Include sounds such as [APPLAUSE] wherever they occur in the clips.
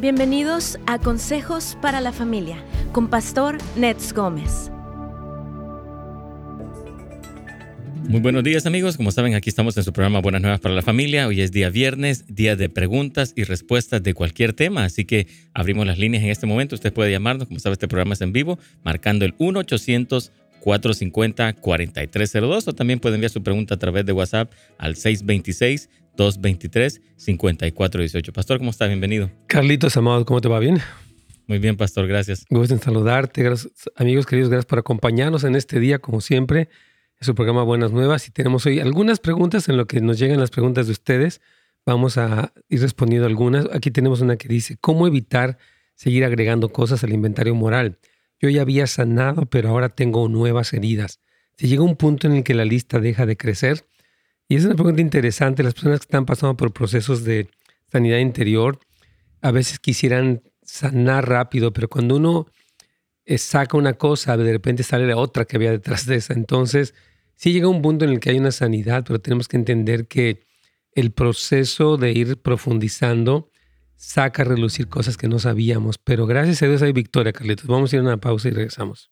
Bienvenidos a Consejos para la Familia con Pastor Nets Gómez. Muy buenos días amigos, como saben aquí estamos en su programa Buenas Nuevas para la Familia. Hoy es día viernes, día de preguntas y respuestas de cualquier tema, así que abrimos las líneas en este momento. Usted puede llamarnos, como sabe este programa es en vivo, marcando el 1 800 450 4302 o también puede enviar su pregunta a través de WhatsApp al 626 223-5418. Pastor, ¿cómo está? Bienvenido. Carlitos, amado, ¿cómo te va? ¿Bien? Muy bien, Pastor, gracias. Gusto en saludarte. amigos queridos, gracias por acompañarnos en este día, como siempre. Es su programa Buenas Nuevas y tenemos hoy algunas preguntas en lo que nos llegan las preguntas de ustedes. Vamos a ir respondiendo algunas. Aquí tenemos una que dice, ¿cómo evitar seguir agregando cosas al inventario moral? Yo ya había sanado, pero ahora tengo nuevas heridas. Si llega un punto en el que la lista deja de crecer, y es una pregunta interesante. Las personas que están pasando por procesos de sanidad interior a veces quisieran sanar rápido, pero cuando uno eh, saca una cosa, de repente sale la otra que había detrás de esa. Entonces, sí llega un punto en el que hay una sanidad, pero tenemos que entender que el proceso de ir profundizando saca a relucir cosas que no sabíamos. Pero gracias a Dios hay victoria, Carlitos. Vamos a ir a una pausa y regresamos.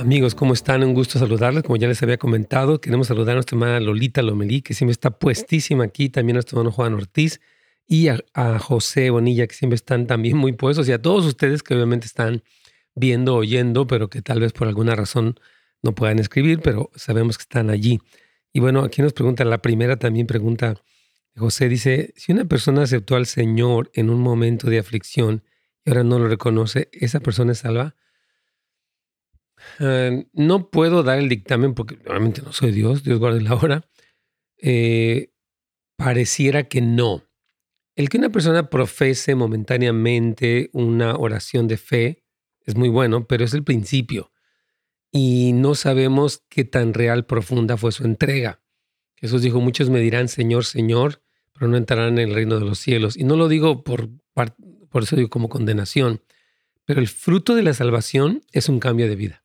Amigos, ¿cómo están? Un gusto saludarles. Como ya les había comentado, queremos saludar a nuestra hermana Lolita Lomelí, que siempre está puestísima aquí, también a nuestro hermano Juan Ortiz y a, José Bonilla, que siempre están también muy puestos, y a todos ustedes que obviamente están viendo, oyendo, pero que tal vez por alguna razón no puedan escribir, pero sabemos que están allí. Y bueno, aquí nos pregunta, la primera también pregunta, José dice, si una persona aceptó al Señor en un momento de aflicción y ahora no lo reconoce, ¿esa persona es salva? Eh, no puedo dar el dictamen porque realmente no soy Dios, Dios guarde la hora. Eh, pareciera que no. El que una persona profese momentáneamente una oración de fe es muy bueno, pero es el principio. Y no sabemos qué tan real, profunda fue su entrega. Jesús dijo, muchos me dirán, Señor, Señor, pero no entrarán en el reino de los cielos. Y no lo digo por, por eso digo como condenación, pero el fruto de la salvación es un cambio de vida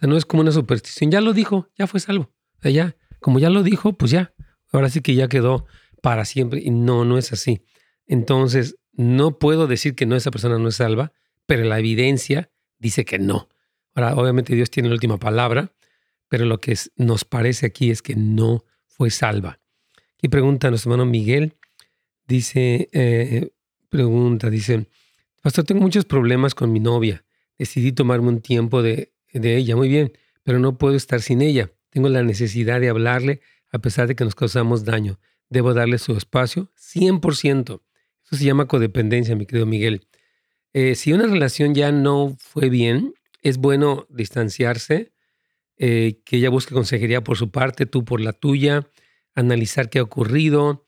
sea, no es como una superstición. Ya lo dijo, ya fue salvo. Ya, como ya lo dijo, pues ya. Ahora sí que ya quedó para siempre. Y no, no es así. Entonces, no puedo decir que no, esa persona no es salva, pero la evidencia dice que no. Ahora, obviamente Dios tiene la última palabra, pero lo que nos parece aquí es que no fue salva. Y pregunta nuestro hermano Miguel, dice, eh, pregunta, dice, Pastor, tengo muchos problemas con mi novia. Decidí tomarme un tiempo de de ella, muy bien, pero no puedo estar sin ella. Tengo la necesidad de hablarle a pesar de que nos causamos daño. Debo darle su espacio 100%. Eso se llama codependencia, mi querido Miguel. Eh, si una relación ya no fue bien, es bueno distanciarse, eh, que ella busque consejería por su parte, tú por la tuya, analizar qué ha ocurrido.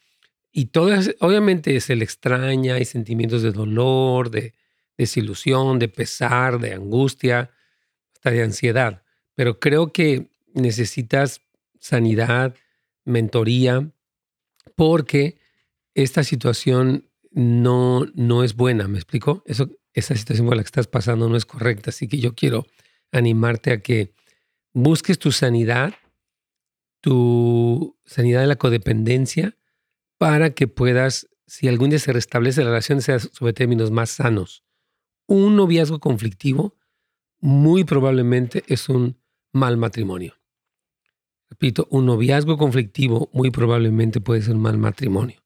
Y todo, obviamente se le extraña, hay sentimientos de dolor, de desilusión, de pesar, de angustia de ansiedad, pero creo que necesitas sanidad, mentoría, porque esta situación no, no es buena, ¿me explico? Eso, esa situación por la que estás pasando no es correcta, así que yo quiero animarte a que busques tu sanidad, tu sanidad de la codependencia, para que puedas, si algún día se restablece la relación, sea sobre términos más sanos. Un noviazgo conflictivo muy probablemente es un mal matrimonio. Repito, un noviazgo conflictivo muy probablemente puede ser un mal matrimonio.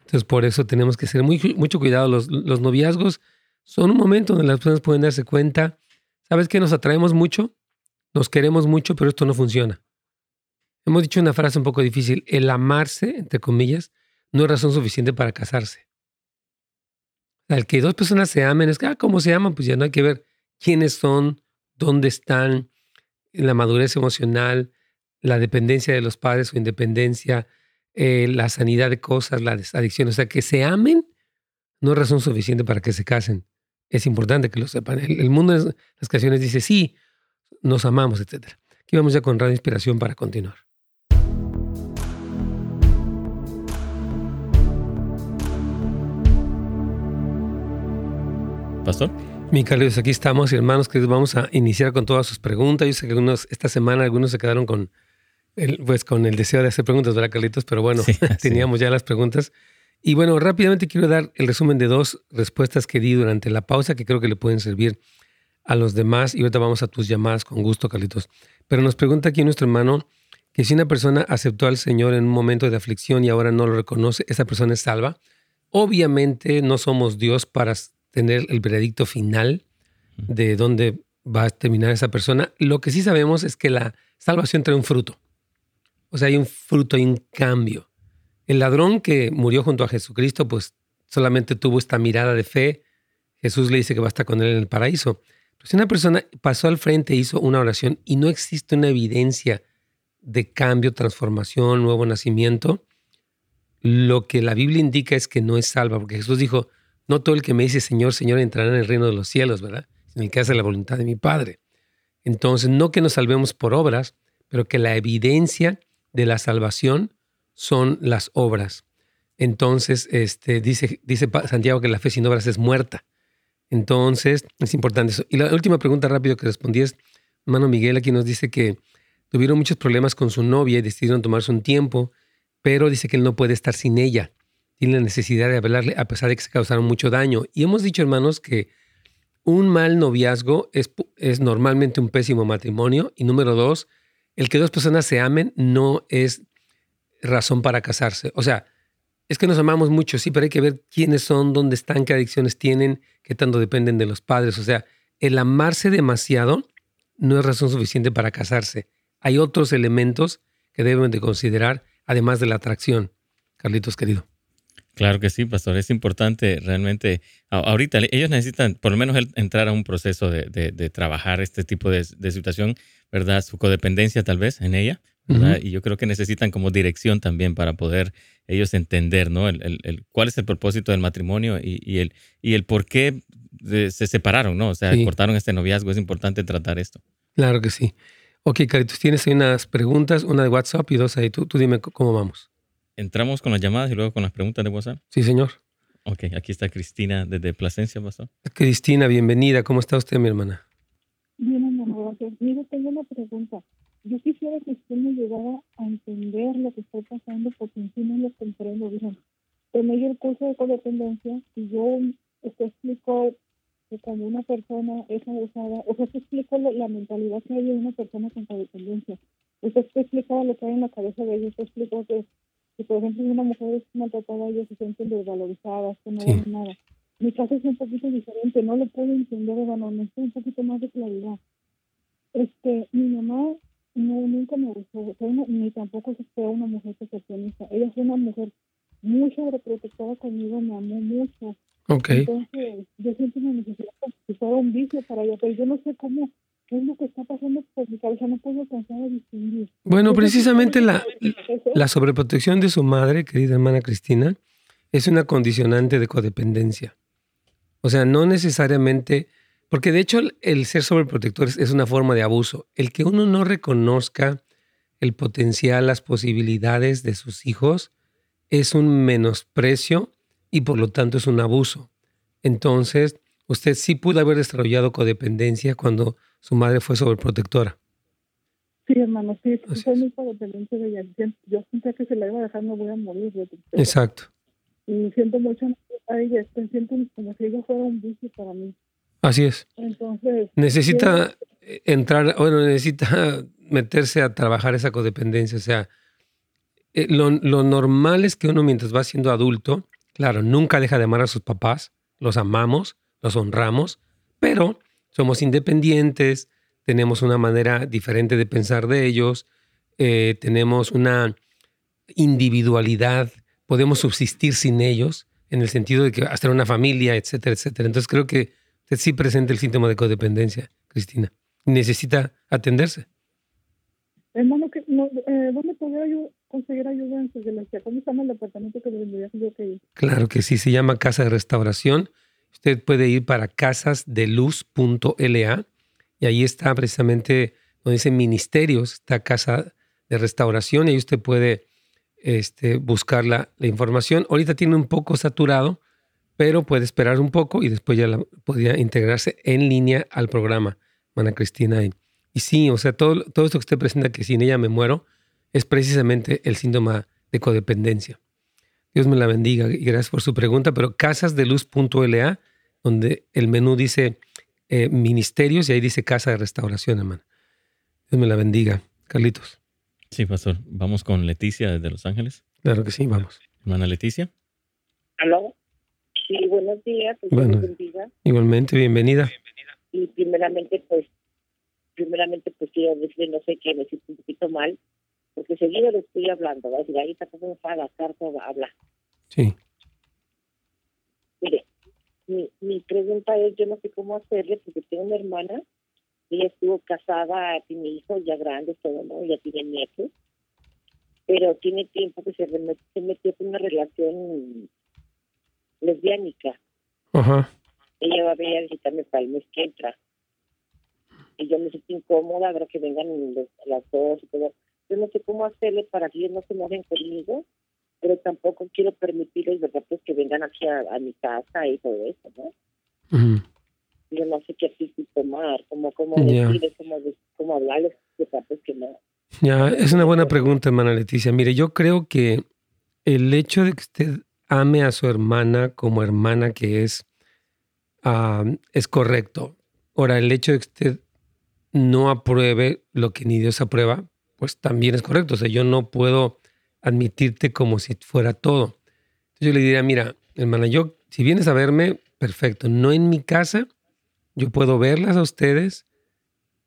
Entonces, por eso tenemos que ser muy, mucho cuidado. Los, los noviazgos son un momento donde las personas pueden darse cuenta, ¿sabes que nos atraemos mucho? Nos queremos mucho, pero esto no funciona. Hemos dicho una frase un poco difícil, el amarse, entre comillas, no es razón suficiente para casarse. Al que dos personas se amen, es que, ah, ¿cómo se aman? Pues ya no hay que ver quiénes son, dónde están, la madurez emocional, la dependencia de los padres o independencia, eh, la sanidad de cosas, las adicciones. O sea, que se amen no es razón suficiente para que se casen. Es importante que lo sepan. El, mundo de las canciones dice, sí, nos amamos, etc. Aquí vamos ya con Radio Inspiración para continuar. Pastor. Mi Carlos, aquí estamos, hermanos, que vamos a iniciar con todas sus preguntas. Yo sé que algunos, esta semana algunos se quedaron con el, pues, con el deseo de hacer preguntas, ¿verdad, Carlitos? Pero bueno, [LAUGHS] teníamos ya las preguntas. Y bueno, rápidamente quiero dar el resumen de dos respuestas que di durante la pausa que creo que le pueden servir a los demás. Y ahorita vamos a tus llamadas con gusto, Carlitos. Pero nos pregunta aquí nuestro hermano que si una persona aceptó al Señor en un momento de aflicción y ahora no lo reconoce, ¿esa persona es salva? Obviamente no somos Dios para tener el veredicto final de dónde va a terminar esa persona. Lo que sí sabemos es que la salvación trae un fruto. O sea, hay un fruto, hay un cambio. El ladrón que murió junto a Jesucristo, pues solamente tuvo esta mirada de fe. Jesús le dice que va a estar con él en el paraíso. Pero si una persona pasó al frente, hizo una oración y no existe una evidencia de cambio, transformación, nuevo nacimiento, lo que la Biblia indica es que no es salva, porque Jesús dijo, no todo el que me dice Señor, Señor entrará en el reino de los cielos, ¿verdad? Sino el que hace la voluntad de mi Padre. Entonces, no que nos salvemos por obras, pero que la evidencia de la salvación son las obras. Entonces, este, dice, dice Santiago que la fe sin obras es muerta. Entonces, es importante eso. Y la última pregunta rápido que respondí es, hermano Miguel aquí nos dice que tuvieron muchos problemas con su novia y decidieron tomarse un tiempo, pero dice que él no puede estar sin ella tiene la necesidad de hablarle a pesar de que se causaron mucho daño. Y hemos dicho, hermanos, que un mal noviazgo es, es normalmente un pésimo matrimonio. Y número dos, el que dos personas se amen no es razón para casarse. O sea, es que nos amamos mucho, sí, pero hay que ver quiénes son, dónde están, qué adicciones tienen, qué tanto dependen de los padres. O sea, el amarse demasiado no es razón suficiente para casarse. Hay otros elementos que deben de considerar, además de la atracción. Carlitos, querido. Claro que sí, pastor. Es importante realmente. Ahorita ellos necesitan por lo menos entrar a un proceso de, de, trabajar este tipo de, de, situación, ¿verdad? Su codependencia tal vez en ella, ¿verdad? Y yo creo que necesitan como dirección también para poder ellos entender, ¿no? El, el, cuál es el propósito del matrimonio y, y, el, y el por qué se separaron, ¿no? O sea, cortaron este noviazgo. Es importante tratar esto. Claro que sí. Ok, Caritos, tienes ahí unas preguntas, una de WhatsApp y dos ahí. Tú, tú dime cómo vamos entramos con las llamadas y luego con las preguntas de WhatsApp. Sí, señor. Ok, aquí está Cristina desde Plasencia, pasó. Cristina, bienvenida. ¿Cómo está usted, mi hermana? Bien, hermano, gracias. Mire, tengo una pregunta. Yo quisiera que usted me ayudara a entender lo que está pasando porque en sí no lo comprendo bien. Tomé el curso de codependencia y yo usted explicó que cuando una persona es abusada, o sea, usted explicó la, mentalidad que hay de una persona con codependencia. Usted explicaba lo que hay en la cabeza de ellos, usted explicó que si por ejemplo una mujer es maltratada, ellos se sienten desvalorizadas, que no sí. nada. Mi caso es un poquito diferente, no lo puedo entender, hermano, necesito un poquito más de claridad. Este, mi mamá no, nunca me gustó, ni tampoco fue una mujer perfeccionista. Ella fue una mujer muy sobreprotectora conmigo, me amó mucho. Okay. Entonces, yo siento una necesidad si fuera un vicio para ella, pero yo no sé cómo ¿Qué es lo que está pasando por mi cabeza? No puedo alcanzar a distinguir. Bueno, precisamente la, la sobreprotección de su madre, querida hermana Cristina, es una condicionante de codependencia. O sea, no necesariamente, porque de hecho el ser sobreprotector es una forma de abuso. El que uno no reconozca el potencial, las posibilidades de sus hijos, es un menosprecio y por lo tanto es un abuso. Entonces, usted sí pudo haber desarrollado codependencia cuando su madre fue sobreprotectora. Sí, hermano, sí, fue muy codependiente de ella. Yo sentía que se la iba a dejar, no voy a morir. Exacto. Y siento mucho a ella, siento como si ella fuera un vicio para mí. Así es. Entonces. Necesita entrar, bueno, necesita meterse a trabajar esa codependencia. O sea, eh, lo, lo, normal es que uno mientras va siendo adulto, claro, nunca deja de amar a sus papás, los amamos, los honramos, pero somos independientes, tenemos una manera diferente de pensar de ellos, eh, tenemos una individualidad, podemos subsistir sin ellos, en el sentido de que hacer una familia, etcétera, etcétera. Entonces creo que sí presenta el síntoma de codependencia, Cristina. Necesita atenderse. Hermano, eh, ¿dónde podría yo conseguir ayuda en su ¿Cómo se llama el departamento que vendría que ir? Claro que sí, se llama Casa de Restauración usted puede ir para casasdeluz.la y ahí está precisamente donde dice ministerios, está casa de restauración y ahí usted puede este, buscar la, información. Ahorita tiene un poco saturado, pero puede esperar un poco y después ya podría integrarse en línea al programa, Mana Cristina. Y, y sí, o sea, todo, todo esto que usted presenta que sin ella me muero es precisamente el síntoma de codependencia. Dios me la bendiga y gracias por su pregunta, pero casasdeluz.la, donde el menú dice eh, ministerios y ahí dice casa de restauración, hermano. Dios me la bendiga. Carlitos. Sí, pastor. Vamos con Leticia desde Los Ángeles. Claro que sí, vamos. Hermana Leticia. ¿Aló? Sí, buenos días. Bueno. Igualmente, bienvenida. Y primeramente, pues, primeramente, pues quiero decirle, no sé qué, me siento un poquito mal, porque seguido le estoy hablando, ¿va? a decir, ahí está como a gastar todo, habla. Sí. Mi, mi pregunta es, yo no sé cómo hacerle, porque tengo una hermana, ella estuvo casada, tiene hijos ya grandes, todo, ¿no? Ya tiene nietos, pero tiene tiempo que se, se metió en una relación lesbiánica. Ajá. Ella va a venir a visitarme para el mes que entra. Y yo me siento incómoda, habrá que vengan los, las dos y todo. Yo no sé cómo hacerle para que ellos no se mojen conmigo, pero tampoco quiero permitirles, ¿verdad? Pues que vengan aquí a, a mi casa y todo eso, ¿no? Yo no sé qué actitud tomar, cómo, cómo Ya. decirles, cómo, cómo hablarles, ¿verdad? Pues que no. Ya, es una buena pregunta, hermana Leticia. Mire, yo creo que el hecho de que usted ame a su hermana como hermana que es, ah, es correcto. Ahora, el hecho de que usted no apruebe lo que ni Dios aprueba, pues también es correcto. O sea, yo no puedo admitirte como si fuera todo. Yo le diría, mira, hermana, yo, si vienes a verme, perfecto. No en mi casa, yo puedo verlas a ustedes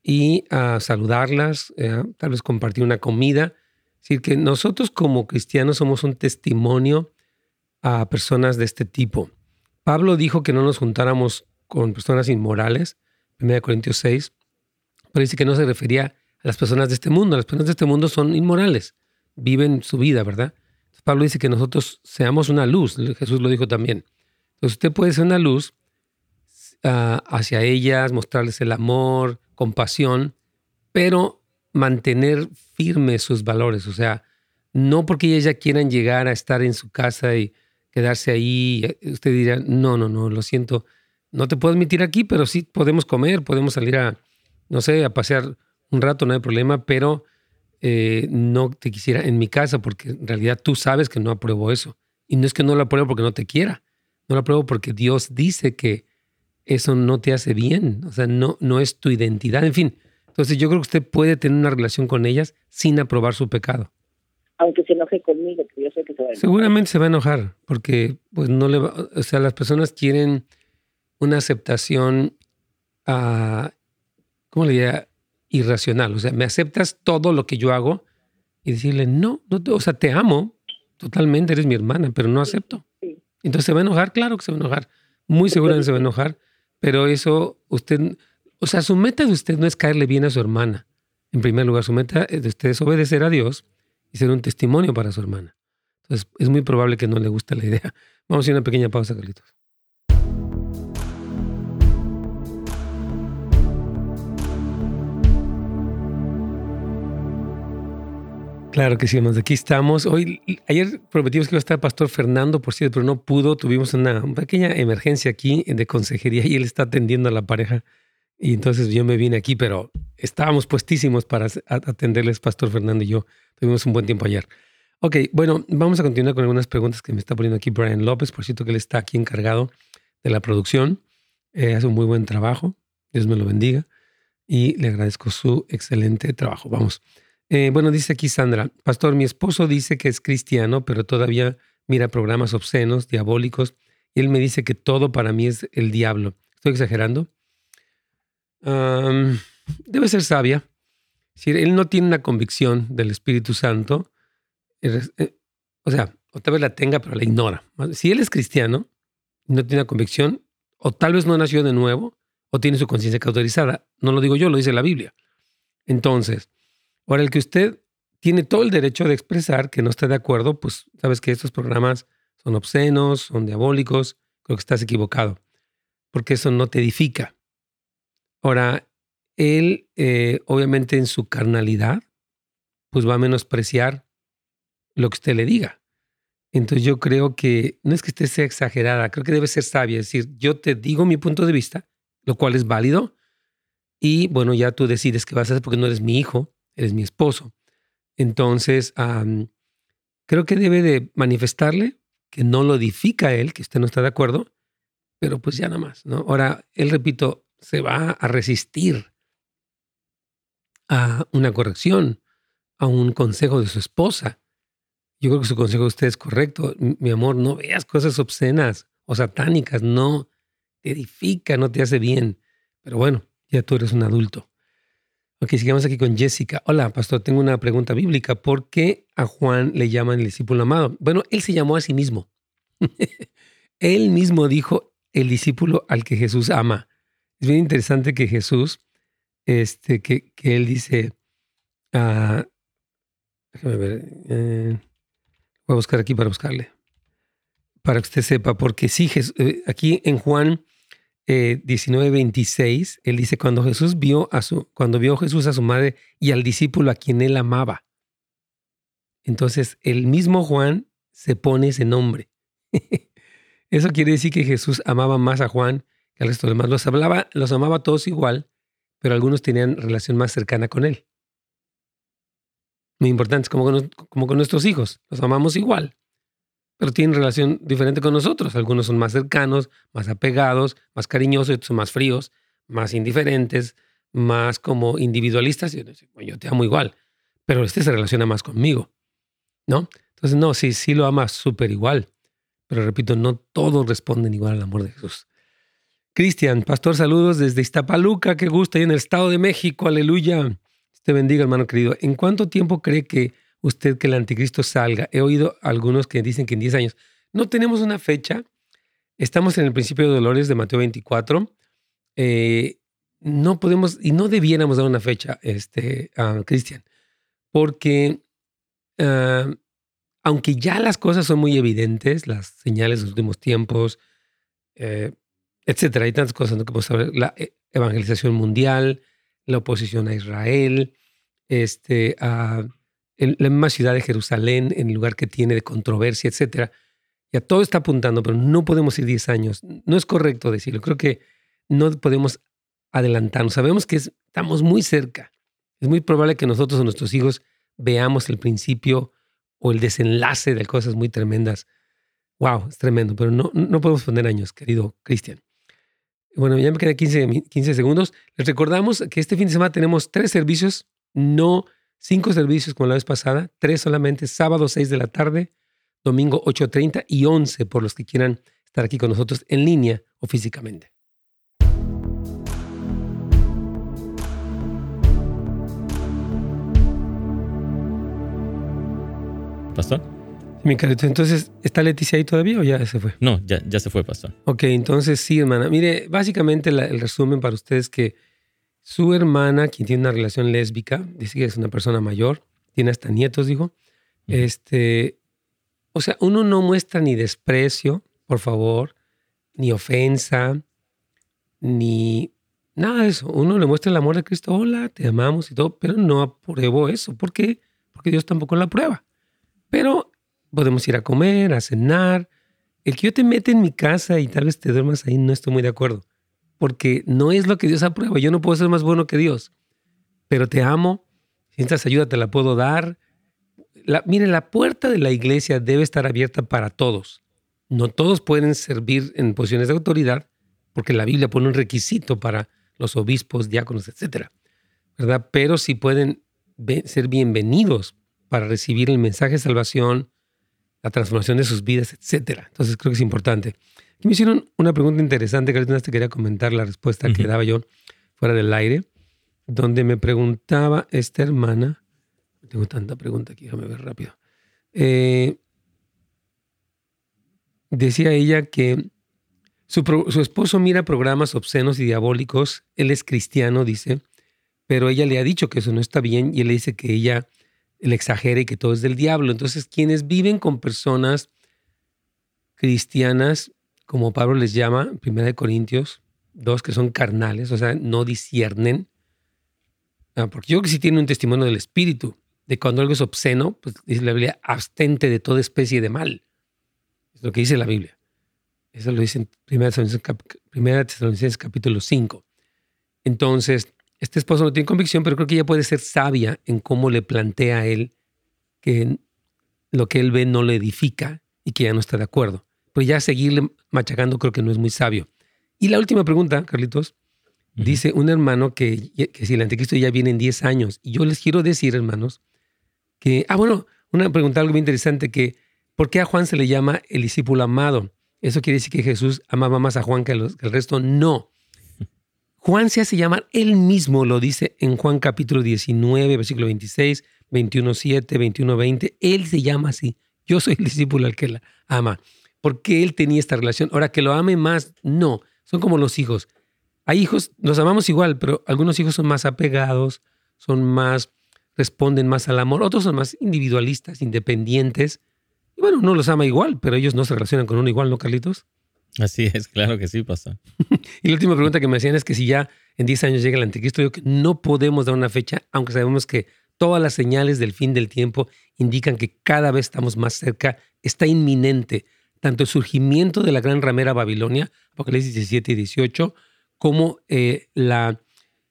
y a saludarlas, eh, tal vez compartir una comida. Es decir, que nosotros como cristianos somos un testimonio a personas de este tipo. Pablo dijo que no nos juntáramos con personas inmorales, 1 Corintios 6, pero dice que no se refería a las personas de este mundo. Las personas de este mundo son inmorales, viven su vida, ¿verdad? Pablo dice que nosotros seamos una luz, Jesús lo dijo también. Entonces usted puede ser una luz ah, hacia ellas, mostrarles el amor, compasión, pero mantener firmes sus valores. O sea, no porque ellas quieran llegar a estar en su casa y quedarse ahí, eh, usted dirá, no, no, no, lo siento, no te puedo admitir aquí, pero sí podemos comer, podemos salir a, no sé, a pasear un rato, no hay problema, pero eh, no te quisiera en mi casa porque en realidad tú sabes que no apruebo eso. Y no es que no lo apruebo porque no te quiera, no lo apruebo porque Dios dice que eso no te hace bien, o sea, no, no es tu identidad, en fin. Entonces yo creo que usted puede tener una relación con ellas sin aprobar su pecado. Aunque se enoje conmigo, que yo sé que se va a enojar. Seguramente se va a enojar porque pues no le va, o sea, las personas quieren una aceptación ah, ¿cómo le diría? Irracional, o sea, me aceptas todo lo que yo hago y decirle, "No, no te- o sea, te amo totalmente, eres mi hermana, pero no acepto." Entonces se va a enojar, claro que se va a enojar. Muy seguramente se va a enojar, pero eso usted, o sea, su meta de usted no es caerle bien a su hermana. En primer lugar, su meta de usted es obedecer a Dios y ser un testimonio para su hermana. Entonces, es muy probable que no le guste la idea. Vamos a ir a una pequeña pausa, Carlitos. Claro que sí, hermanos. Aquí estamos. Hoy, ayer prometimos que iba a estar Pastor Fernando, por cierto, pero no pudo. Tuvimos una pequeña emergencia aquí de consejería y él está atendiendo a la pareja. Y entonces yo me vine aquí, pero estábamos puestísimos para atenderles, Pastor Fernando y yo. Tuvimos un buen tiempo ayer. Ok, bueno, vamos a continuar con algunas preguntas que me está poniendo aquí Brian López. Por cierto, que él está aquí encargado de la producción. Eh, hace un muy buen trabajo. Dios me lo bendiga. Y le agradezco su excelente trabajo. Vamos. Eh, bueno, dice aquí Sandra, Pastor, mi esposo dice que es cristiano, pero todavía mira programas obscenos, diabólicos, y él me dice que todo para mí es el diablo. ¿Estoy exagerando? Um, debe ser sabia. Si él no tiene una convicción del Espíritu Santo, eh, o sea, o tal vez la tenga, pero la ignora. Si él es cristiano, no tiene una convicción, o tal vez no nació de nuevo, o tiene su conciencia cauterizada. No lo digo yo, lo dice la Biblia. Entonces, Ahora, el que usted tiene todo el derecho de expresar que no está de acuerdo, pues sabes que estos programas son obscenos, son diabólicos, creo que estás equivocado, porque eso no te edifica. Ahora, él, eh, obviamente en su carnalidad, pues va a menospreciar lo que usted le diga. Entonces yo creo que no es que esté sea exagerada, creo que debe ser sabia. Es decir, yo te digo mi punto de vista, lo cual es válido, y bueno, ya tú decides qué vas a hacer porque no eres mi hijo, eres mi esposo. Entonces, creo que debe de manifestarle que no lo edifica él, que usted no está de acuerdo, pero pues ya nada más, ¿no? Ahora, él, repito, se va a resistir a una corrección, a un consejo de su esposa. Yo creo que su consejo de usted es correcto. Mi amor, no veas cosas obscenas o satánicas, no te edifica, no te hace bien. Pero bueno, ya tú eres un adulto. Ok, sigamos aquí con Jessica. Hola, pastor, tengo una pregunta bíblica. ¿Por qué a Juan le llaman el discípulo amado? Bueno, él se llamó a sí mismo. [LAUGHS] él mismo dijo el discípulo al que Jesús ama. Es bien interesante que Jesús, este, que, que él dice, uh, déjame ver, eh, voy a buscar aquí para buscarle, para que usted sepa, porque sí, eh, aquí en Juan eh, 19:26, él dice, cuando Jesús vio a su, cuando vio Jesús a su madre y al discípulo a quien él amaba. Entonces, el mismo Juan se pone ese nombre. [LAUGHS] Eso quiere decir que Jesús amaba más a Juan que al resto de los demás. Los, hablaba, los amaba todos igual, pero algunos tenían relación más cercana con él. Muy importante, como como con nuestros hijos. Los amamos igual, pero tienen relación diferente con nosotros. Algunos son más cercanos, más apegados, más cariñosos, otros son más fríos, más indiferentes, más como individualistas. Yo te amo igual, pero este se relaciona más conmigo, ¿no? Entonces, no, sí, sí lo ama súper igual, pero repito, no todos responden igual al amor de Jesús. Cristian, pastor, saludos desde Iztapaluca, qué gusto, ahí en el Estado de México, aleluya. Te bendiga, hermano querido. ¿En cuánto tiempo cree que usted que el anticristo salga. He oído algunos que dicen que en 10 años. No tenemos una fecha. Estamos en el principio de dolores de Mateo 24. Eh, no podemos y no debiéramos dar una fecha, este, Cristian, porque ah, aunque ya las cosas son muy evidentes, las señales de los últimos tiempos, eh, etcétera, hay tantas cosas ¿no? que podemos saber, la eh, evangelización mundial, la oposición a Israel, este, uh, en la misma ciudad de Jerusalén, en el lugar que tiene de controversia, etcétera. Ya todo está apuntando, pero no podemos ir 10 años. No es correcto decirlo. Creo que no podemos adelantarnos. Sabemos que estamos muy cerca. Es muy probable que nosotros o nuestros hijos veamos el principio o el desenlace de cosas muy tremendas. Wow, es tremendo, pero no, no podemos poner años, querido Cristian. Bueno, ya me quedan 15, 15 segundos. Les recordamos que este fin de semana tenemos tres servicios no Cinco servicios como la vez pasada, tres solamente, sábado 6 de la tarde, domingo 8.30 y 11 por los que quieran estar aquí con nosotros en línea o físicamente. Pastor. Mi carito, entonces, ¿está Leticia ahí todavía o ya se fue? No, ya, ya se fue, pastor. Ok, entonces sí, hermana. Mire, básicamente el resumen para ustedes que su hermana, quien tiene una relación lésbica, dice que es una persona mayor, tiene hasta nietos, dijo. Este, o sea, uno no muestra ni desprecio, por favor, ni ofensa, ni nada de eso. Uno le muestra el amor de Cristo, hola, te amamos y todo, pero no apruebo eso. ¿Por qué? Porque Dios tampoco lo aprueba. Pero podemos ir a comer, a cenar. El que yo te mete en mi casa y tal vez te duermas ahí, no estoy muy de acuerdo porque no es lo que Dios aprueba. Yo no puedo ser más bueno que Dios, pero te amo. Si necesitas ayuda, te la puedo dar. La, la puerta de la iglesia debe estar abierta para todos. No todos pueden servir en posiciones de autoridad, porque la Biblia pone un requisito para los obispos, diáconos, etcétera, ¿verdad? Pero sí pueden ser bienvenidos para recibir el mensaje de salvación, la transformación de sus vidas, etcétera. Entonces creo que es importante me hicieron una pregunta interesante que ahorita te quería comentar la respuesta que daba yo fuera del aire, donde me preguntaba esta hermana, tengo tanta pregunta aquí, déjame ver rápido. Eh, decía ella que su, su, esposo mira programas obscenos y diabólicos, él es cristiano, dice, pero ella le ha dicho que eso no está bien y él le dice que ella le exagera y que todo es del diablo. Entonces, quienes viven con personas cristianas como Pablo les llama, en 1 Corintios, dos que son carnales, o sea, no disciernen. Ah, porque yo creo que sí tiene un testimonio del Espíritu, de cuando algo es obsceno, pues dice la Biblia, abstente de toda especie de mal. Es lo que dice la Biblia. Eso lo dice en 1 Tesalonicenses, capítulo 5. Entonces, este esposo no tiene convicción, pero creo que ella puede ser sabia en cómo le plantea a él que lo que él ve no le edifica y que ya no está de acuerdo. Pero ya seguirle machacando creo que no es muy sabio. Y la última pregunta, Carlitos, dice un hermano que, que, si el anticristo ya viene en 10 años. Y yo les quiero decir, hermanos, que, ah, bueno, una pregunta algo muy interesante, que ¿por qué a Juan se le llama el discípulo amado? ¿Eso quiere decir que Jesús amaba más a Juan que, que el resto? No. [LAUGHS] Juan se hace llamar él mismo, lo dice en Juan capítulo 19, versículo 26, 21, 7, 21, 20. Él se llama así. Yo soy el discípulo al que la ama. Porque él tenía esta relación. Ahora, que lo ame más, no. Son como los hijos. Hay hijos, nos amamos igual, pero algunos hijos son más apegados, son más, responden más al amor. Otros son más individualistas, independientes. Y bueno, uno los ama igual, pero ellos no se relacionan con uno igual, ¿no, Carlitos? Así es, claro que sí pasa. [LAUGHS] y la última pregunta que me hacían es que si ya en 10 años llega el anticristo, yo que no podemos dar una fecha, aunque sabemos que todas las señales del fin del tiempo indican que cada vez estamos más cerca, está inminente tanto el surgimiento de la gran ramera Babilonia, Apocalipsis 17 y 18, como eh, la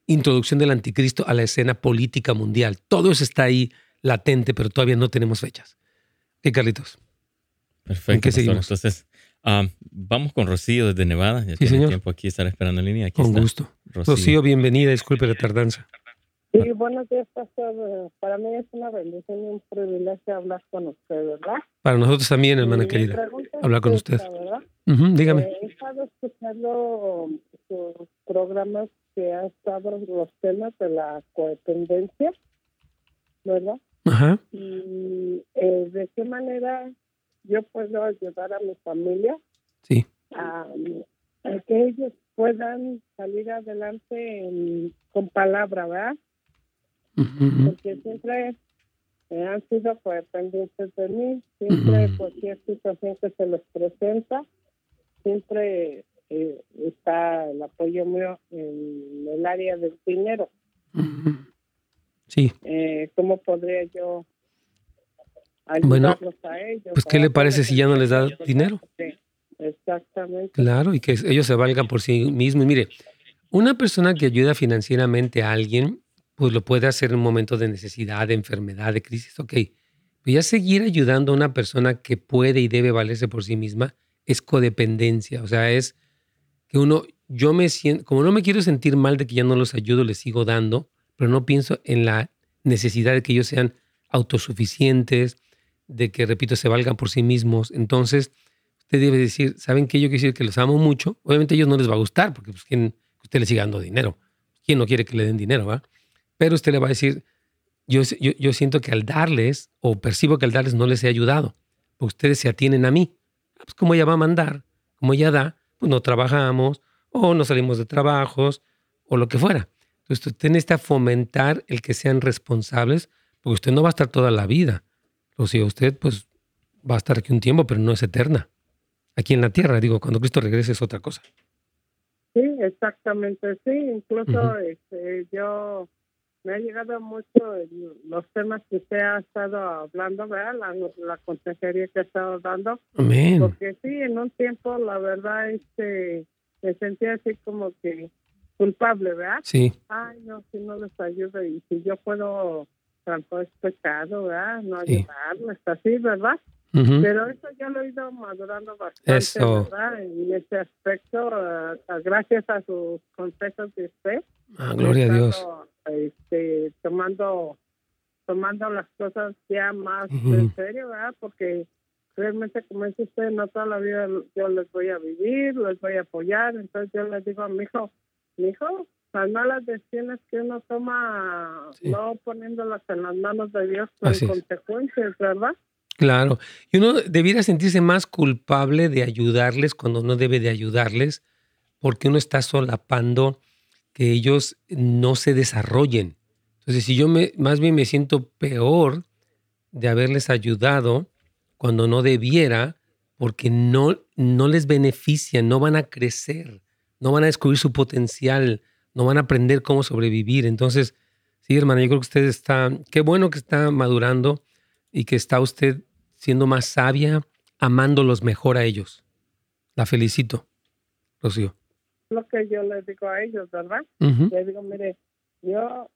introducción del anticristo a la escena política mundial. Todo eso está ahí latente, pero todavía no tenemos fechas. ¿Qué, Carlitos? Perfecto. qué seguimos? Entonces, Ah, vamos con Rocío desde Nevada. Ya sí, señor. tiempo aquí estar esperando en línea. con gusto. Rocío. bienvenida. Disculpe la tardanza. Sí, buenos días, pastor. Para mí es una bendición y un privilegio hablar con usted, ¿verdad? Para nosotros también, hermana querida. Hablar con usted. dígame. Eh, he estado escuchando sus programas que ha estado los temas de la codependencia, ¿verdad? Ajá. Y eh, de qué manera yo puedo ayudar a mi familia sí. a, que ellos puedan salir adelante con palabra, ¿verdad? Porque siempre han sido dependientes de mí, siempre cualquier situación que se les presenta, siempre eh, está el apoyo mío en el área del dinero. Sí. Eh, ¿Cómo podría yo bueno, Pues, ¿qué le parece si ya no les da dinero? Exactamente. Claro, y que ellos se valgan por sí mismos. mire, una persona que ayuda financieramente a alguien, pues lo puede hacer en un momento de necesidad, de enfermedad, de crisis, ok. Pero ya seguir ayudando a una persona que puede y debe valerse por sí misma es codependencia. O sea, es que uno, yo me siento, como no me quiero sentir mal de que ya no los ayudo, les sigo dando, pero no pienso en la necesidad de que ellos sean autosuficientes, de que, repito, se valgan por sí mismos. Entonces, usted debe decir, ¿saben qué? Yo quiero decir que los amo mucho. Obviamente a ellos no les va a gustar porque pues, ¿quién, usted le siga dando dinero. ¿Quién no quiere que le den dinero? ¿va? Pero usted le va a decir, yo, yo, siento que al darles, o percibo que al darles no les he ayudado, porque ustedes se atienen a mí. Ah, pues como ella va a mandar, como ella da, pues no trabajamos, o no salimos de trabajos, o lo que fuera. Entonces usted necesita fomentar el que sean responsables, porque usted no va a estar toda la vida. O sea, usted pues va a estar aquí un tiempo, pero no es eterna. Aquí en la tierra, digo, cuando Cristo regrese es otra cosa. Sí, exactamente, sí. Incluso este, yo me ha llegado mucho los temas que usted ha estado hablando, ¿verdad? La, consejería que ha estado dando. Amén. Porque sí, en un tiempo, la verdad, este, me sentía así como que culpable, ¿verdad? Sí. Ay, no, si no les ayudo y si yo puedo trampa es pecado, ¿verdad? No ayudarlo, está así, ¿verdad? Pero eso ya lo he ido madurando bastante, ¿verdad? En ese aspecto, uh, gracias a sus consejos de usted. Ah, gloria a Dios. Este, tomando, tomando las cosas ya más en serio, ¿verdad? Porque realmente, como dice usted, no toda la vida yo les voy a vivir, les voy a apoyar. Entonces yo les digo a mi hijo, mi hijo, las malas decisiones que uno toma, no poniéndolas en las manos de Dios con consecuencias, ¿verdad? Claro. Y uno debiera sentirse más culpable de ayudarles cuando no debe de ayudarles, porque uno está solapando que ellos no se desarrollen. Entonces, si yo me, más bien me siento peor de haberles ayudado cuando no debiera, porque no, no les beneficia, no van a crecer, no van a descubrir su potencial, no van a aprender cómo sobrevivir. Entonces, sí, hermana, yo creo que usted está, qué bueno que está madurando y que está usted siendo más sabia amándolos mejor a ellos. La felicito, Rocío. Lo que yo les digo a ellos, ¿verdad? Les digo, mire, yo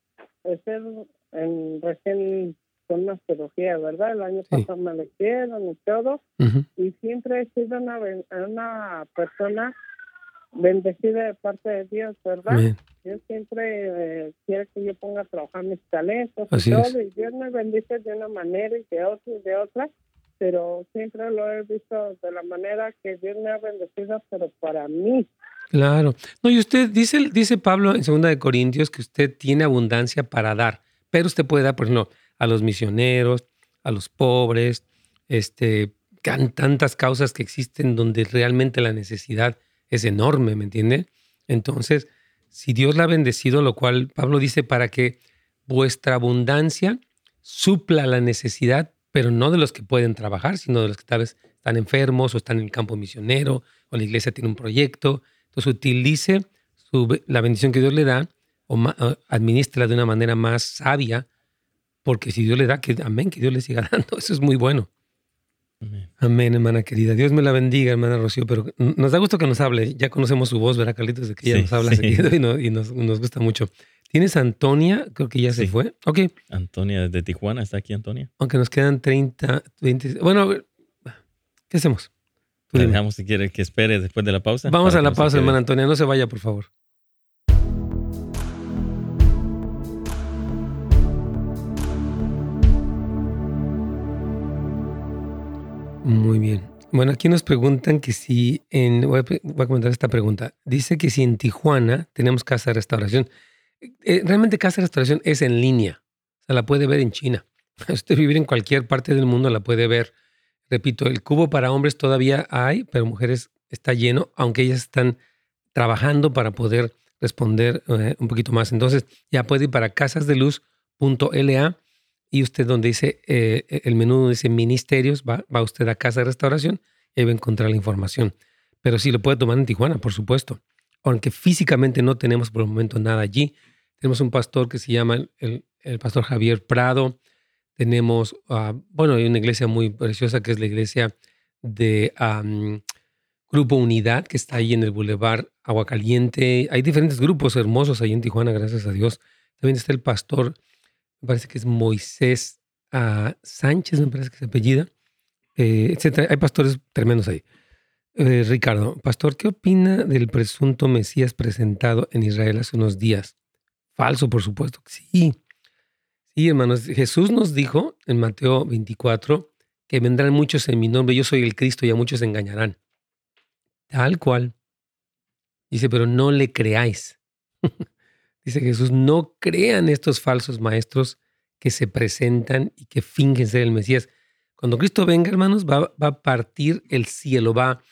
estoy en, recién con una cirugía, ¿verdad? El año pasado me lo hicieron y todo. Y siempre he sido una, una persona bendecida de parte de Dios, ¿verdad? Dios siempre eh, quiere que yo ponga a trabajar mis talentos y todo, y Dios me bendice de una manera y de otra y de otra, pero siempre lo he visto de la manera que Dios me ha bendecido, pero para mí. Claro. No, y usted dice, dice Pablo en segunda de Corintios que usted tiene abundancia para dar, pero usted puede dar, por ejemplo, a los misioneros, a los pobres, este, tantas causas que existen donde realmente la necesidad es enorme, ¿me entiende? Entonces, si Dios la ha bendecido, lo cual Pablo dice para que vuestra abundancia supla la necesidad, pero no de los que pueden trabajar, sino de los que tal vez están enfermos o están en el campo misionero o la iglesia tiene un proyecto. Entonces utilice la bendición que Dios le da o administra de una manera más sabia, porque si Dios le da, que amén, que Dios le siga [LAUGHS] dando, eso es muy bueno. Amén. hermana querida. Dios me la bendiga, hermana Rocío, pero nos da gusto que nos hable. Ya conocemos su voz, ¿verdad, Carlitos? De que ella nos habla seguido y, nos, gusta mucho. ¿Tienes Antonia? Creo que ya se fue. Ok. Antonia desde Tijuana, ¿está aquí Antonia? Aunque nos quedan 30, 20. Bueno, ¿qué hacemos? Le dejamos si quiere que espere después de la pausa. Vamos a la pausa, hermana Antonia. No se vaya, por favor. Muy bien. Bueno, aquí nos preguntan que si en. Voy a, comentar esta pregunta. Dice que si en Tijuana tenemos casa de restauración. Eh, realmente casa de restauración es en línea. O sea, la puede ver en China. [LAUGHS] Usted vivir en cualquier parte del mundo la puede ver. Repito, el cubo para hombres todavía hay, pero mujeres está lleno, aunque ellas están trabajando para poder responder eh, un poquito más. Entonces, ya puede ir para casasdeluz.la y usted donde dice eh, el menú donde dice ministerios, va, va, usted a casa de restauración y va a encontrar la información. Pero sí lo puede tomar en Tijuana, por supuesto. Aunque físicamente no tenemos por el momento nada allí. Tenemos un pastor que se llama el, el pastor Javier Prado. Tenemos, ah, bueno, hay una iglesia muy preciosa que es la iglesia de Grupo Unidad, que está ahí en el Boulevard Aguacaliente. Hay diferentes grupos hermosos ahí en Tijuana, gracias a Dios. También está el pastor me parece que es Moisés ah, Sánchez, me parece que es apellida, eh, etc. Hay pastores tremendos ahí. Eh, Ricardo, pastor, ¿qué opina del presunto Mesías presentado en Israel hace unos días? Falso, por supuesto. Sí. Sí, hermanos. Jesús nos dijo en Mateo 24 que vendrán muchos en mi nombre. Yo soy el Cristo y a muchos engañarán. Tal cual. Dice, pero no le creáis. [LAUGHS] Dice Jesús, no crean estos falsos maestros que se presentan y que fingen ser el Mesías. Cuando Cristo venga, hermanos, va, a partir el cielo, va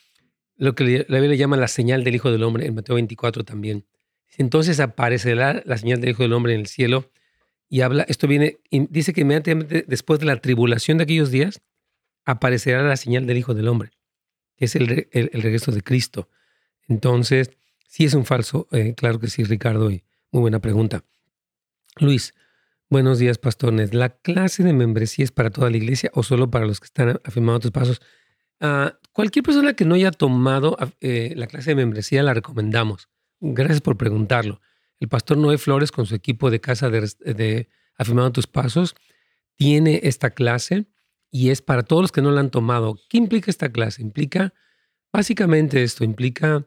lo que la Biblia llama la señal del Hijo del Hombre, en Mateo 24 también. Entonces aparecerá la señal del Hijo del Hombre en el cielo y habla, esto viene, dice que inmediatamente después de la tribulación de aquellos días, aparecerá la señal del Hijo del Hombre, que es el, regreso de Cristo. Entonces, sí es un falso, eh, claro que sí, Ricardo, y, muy buena pregunta. Luis, buenos días, pastores. ¿La clase de membresía es para toda la iglesia o solo para los que están afirmando tus pasos? Ah, cualquier persona que no haya tomado eh, la clase de membresía la recomendamos. Gracias por preguntarlo. El pastor Noé Flores con su equipo de casa de, de Afirmando tus Pasos tiene esta clase y es para todos los que no la han tomado. ¿Qué implica esta clase? Implica básicamente esto, implica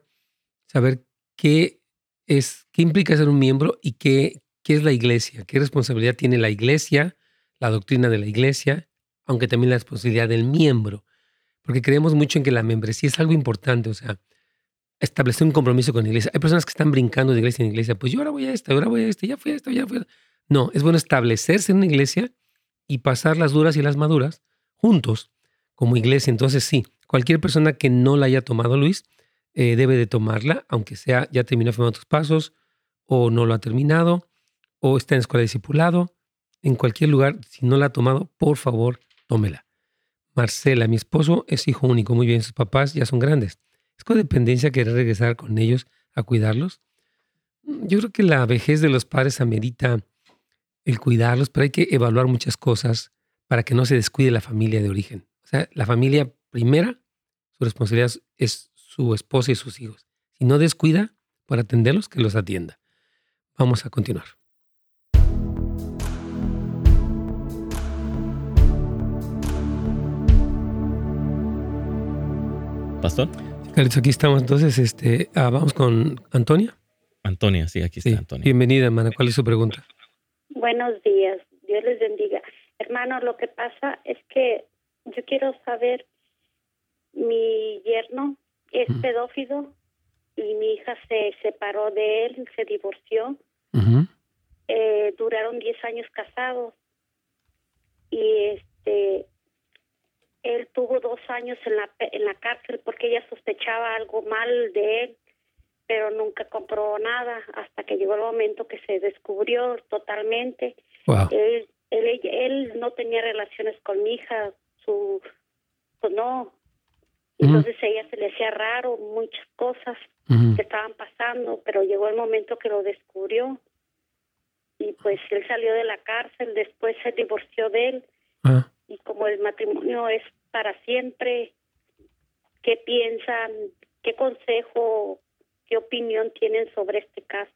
saber qué es qué implica ser un miembro y qué, qué es la iglesia, qué responsabilidad tiene la iglesia, la doctrina de la iglesia, aunque también la responsabilidad del miembro, porque creemos mucho en que la membresía es algo importante, o sea, establecer un compromiso con la iglesia. Hay personas que están brincando de iglesia en iglesia, pues yo ahora voy a esta, ahora voy a esta, ya fui a esta, ya fui a No, es bueno establecerse en una iglesia y pasar las duras y las maduras juntos como iglesia. Entonces sí, cualquier persona que no la haya tomado, Luis, eh, debe de tomarla, aunque sea ya terminó firmando tus pasos o no lo ha terminado o está en escuela de discipulado. En cualquier lugar, si no la ha tomado, por favor, tómela. Marcela, mi esposo es hijo único, muy bien, sus papás ya son grandes. ¿Es codependencia querer regresar con ellos a cuidarlos? Mm, yo creo que la vejez de los padres amerita el cuidarlos, pero hay que evaluar muchas cosas para que no se descuide la familia de origen. O sea, la familia primera, su responsabilidad es su esposa y sus hijos. Si no descuida para atenderlos, que los atienda. Vamos a continuar. Pastor. Carlitos, aquí estamos. Entonces, este, ah, vamos con Antonia. Antonia, sí, aquí está Sí. Antonia. Bienvenida, hermana. ¿Cuál es su pregunta? Buenos días, Dios les bendiga. Hermano, lo que pasa es que yo quiero saber, mi yerno es Ujú. pedófilo y mi hija se separó de él, se divorció. Eh, duraron 10 años casados y este él tuvo dos años en la en la cárcel porque ella sospechaba algo mal de él pero nunca comprobó nada hasta que llegó el momento que se descubrió totalmente Wow. él, él, no tenía relaciones con mi hija, su, pues no. Entonces a ella se le hacía raro muchas cosas que estaban pasando, pero llegó el momento que lo descubrió. Y pues él salió de la cárcel, después se divorció de él, El matrimonio es para siempre, ¿qué piensan? ¿Qué consejo, qué opinión tienen sobre este caso?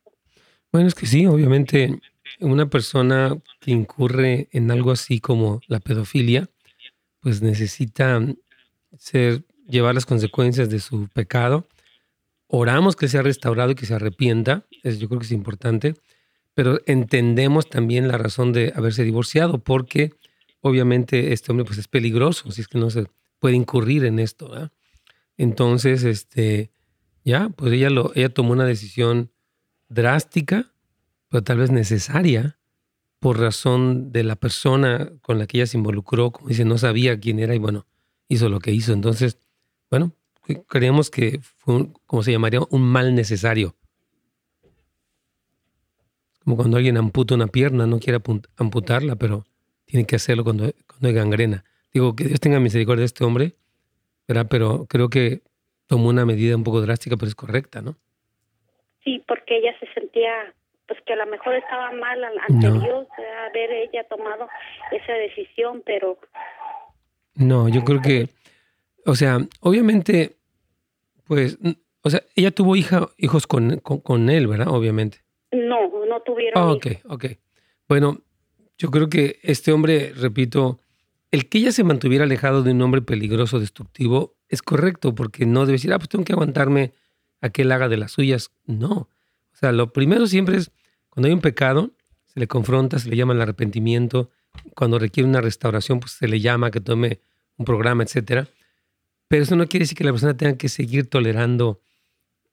Bueno, es que sí, obviamente una persona que incurre en algo así como la pedofilia, pues necesita ser, llevar las consecuencias de su pecado. Oramos que sea restaurado y que se arrepienta, eso yo creo que es importante, pero entendemos también la razón de haberse divorciado, porque obviamente este hombre pues es peligroso, si es que no se puede incurrir en esto. Entonces, este, ya, pues ella, lo, ella tomó una decisión drástica, pero tal vez necesaria por razón de la persona con la que ella se involucró, como dice, no sabía quién era y bueno, hizo lo que hizo. Entonces, bueno, creemos que fue, un, como se llamaría, un mal necesario. Como cuando alguien amputa una pierna, no quiere amputarla, pero tiene que hacerlo cuando, cuando hay gangrena. Digo, que Dios tenga misericordia de este hombre, ¿verdad? pero creo que tomó una medida un poco drástica, pero es correcta, ¿no? Sí, porque ella se sentía, pues que a lo mejor estaba mal an- ante No. Dios haber ella tomado esa decisión, pero No, yo creo que, o sea, obviamente, pues, o sea, ella tuvo hija, hijos con, con, con él, ¿verdad? Obviamente. no, no tuvieron Ah, hijos. ok, ok. Bueno, yo creo que este hombre, repito, el que ella se mantuviera alejado de un hombre peligroso, destructivo, es correcto, porque no debe decir, ah, pues tengo que aguantarme a que él haga de las suyas. No. O sea, lo primero siempre es, cuando hay un pecado, se le confronta, se le llama el arrepentimiento. Cuando requiere una restauración, pues se le llama que tome un programa, etcétera. Pero eso no quiere decir que la persona tenga que seguir tolerando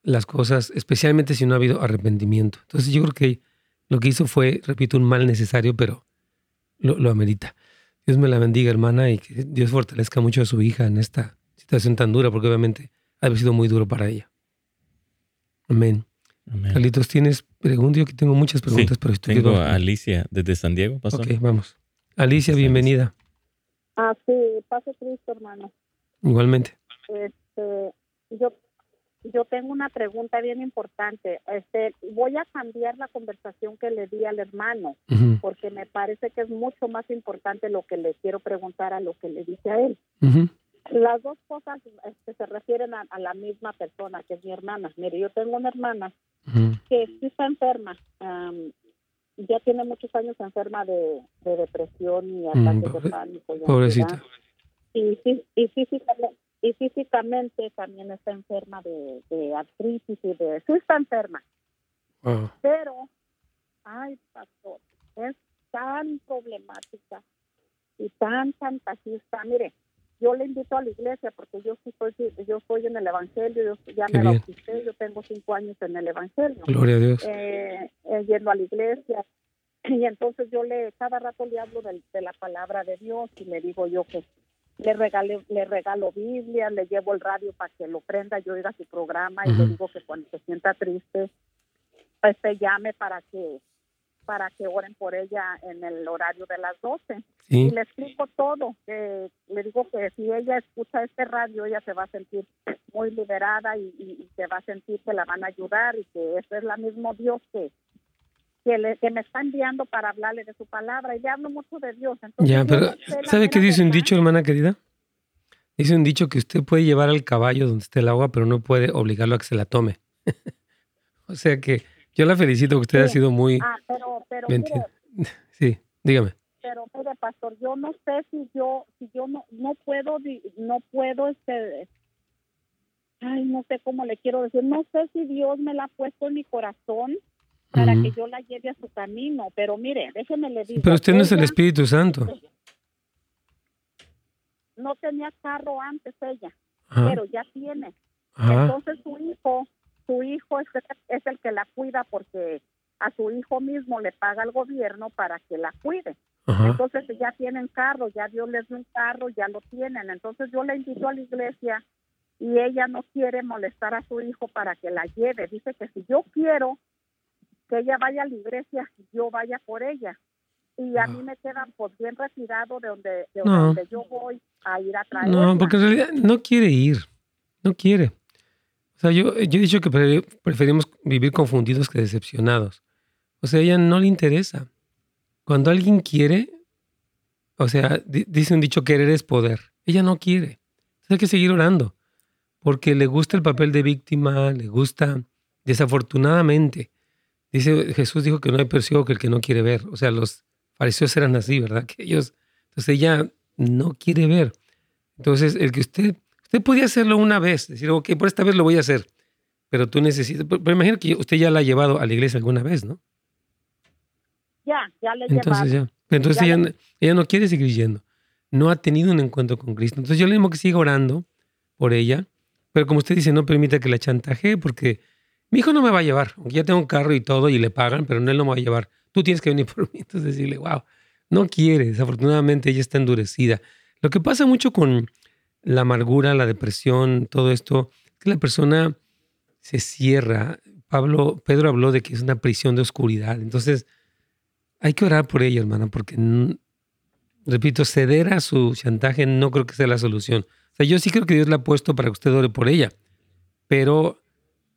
las cosas, especialmente si no ha habido arrepentimiento. Entonces yo creo que lo que hizo fue, repito, un mal necesario, pero lo, lo amerita. Dios me la bendiga, hermana, y que Dios fortalezca mucho a su hija en esta situación tan dura, porque obviamente ha sido muy duro para ella. Amén. Amén. Carlitos, ¿tienes preguntas? Yo que tengo muchas preguntas, Sí, pero estoy Tengo a Alicia desde San Diego, pastor. Ok, vamos. Alicia, Alicia. bienvenida. Ah, sí, pase Cristo, hermano. Igualmente. Este, yo, yo tengo una pregunta bien importante. Este, voy a cambiar la conversación que le di al hermano, porque me parece que es mucho más importante lo que le quiero preguntar a lo que le dije a él. Las dos cosas este, se refieren a, a la misma persona, que es mi hermana. Mire, yo tengo una hermana que sí está enferma. am, ya tiene muchos años enferma de, de depresión y ataques pobre- de pánico. y Pobrecita. Y, fí- y, físicamente, y físicamente también está enferma de, de artritis y de... Sí está enferma, pero, ay, pastor, es tan problemática y tan fantasista. Mire, yo le invito a la iglesia porque yo sí soy, yo soy en el Evangelio, yo ya Qué me bauticé, yo tengo cinco años en el Evangelio. Gloria a Dios. eh, eh, yendo a la iglesia. Y entonces yo le cada rato le hablo de, la palabra de Dios y le digo yo que le regale, le regalo Biblia, le llevo el radio para que lo prenda, yo oiga su programa y le digo que cuando se sienta triste pues se llame para que para que oren por ella en el horario de las 12 y le explico todo. que le digo que si ella escucha este radio, ella se va a sentir muy liberada y, y- y se va a sentir que la van a ayudar y que ese es el mismo Dios que que, le- que me está enviando para hablarle de su palabra. Y le hablo mucho de Dios. Entonces, ya, pero ¿sabe qué dice un dicho, hermana querida? Dice un dicho que usted puede llevar al caballo donde esté el agua, pero no puede obligarlo a que se la tome. [LAUGHS] o sea que yo la felicito que usted ha sido muy... Ah, pero, pero [LAUGHS] sí, dígame. Pero mire, pastor, yo no sé si yo, si yo no, no puedo, no puedo, este, ay, no sé cómo le quiero decir, no sé si Dios me la ha puesto en mi corazón para que yo la lleve a su camino, pero mire, déjeme le digo. Pero usted no es el Espíritu Santo. No tenía carro antes ella, pero ya tiene. Entonces su hijo, su hijo es, es el que la cuida porque a su hijo mismo le paga el gobierno para que la cuide. Entonces ya tienen carro, ya Dios les dio un carro, ya lo tienen. Entonces yo le invito a la iglesia y ella no quiere molestar a su hijo para que la lleve. Dice que si yo quiero que ella vaya a la iglesia, yo vaya por ella. Y a mí me quedan pues bien retirado de donde, de donde yo voy a ir a traer. No, porque en realidad no quiere ir, no quiere. O sea, yo, yo he dicho que preferimos vivir confundidos que decepcionados. O sea, a ella no le interesa. Cuando alguien quiere, o sea, dice un dicho, querer es poder. Ella no quiere. Entonces hay que seguir orando, porque le gusta el papel de víctima, le gusta, desafortunadamente, dice Jesús dijo que no hay percibo que el que no quiere ver. O sea, los fariseos eran así, ¿verdad? Que ellos, entonces ella no quiere ver. Entonces, el que usted, usted podía hacerlo una vez, decir, ok, por esta vez lo voy a hacer, pero tú necesitas, pero, imagino que usted ya la ha llevado a la iglesia alguna vez, ¿no? Ya, ya le Entonces ya. Entonces ella, no quiere seguir yendo. No ha tenido un encuentro con Cristo. Entonces yo le digo que siga orando por ella, pero como usted dice, no permita que la chantaje porque mi hijo no me va a llevar. Ya tengo un carro y todo y le pagan, pero no él no me va a llevar. Tú tienes que venir [LAUGHS] por mí. Entonces decirle, wow, no quiere. Desafortunadamente ella está endurecida. Lo que pasa mucho con la amargura, la depresión, todo esto, es que la persona se cierra. Pablo, Pedro habló de que es una prisión de oscuridad. Entonces, hay que orar por ella, hermana, porque, repito, ceder a su chantaje no creo que sea la solución. O sea, yo sí creo que Dios la ha puesto para que usted ore por ella, pero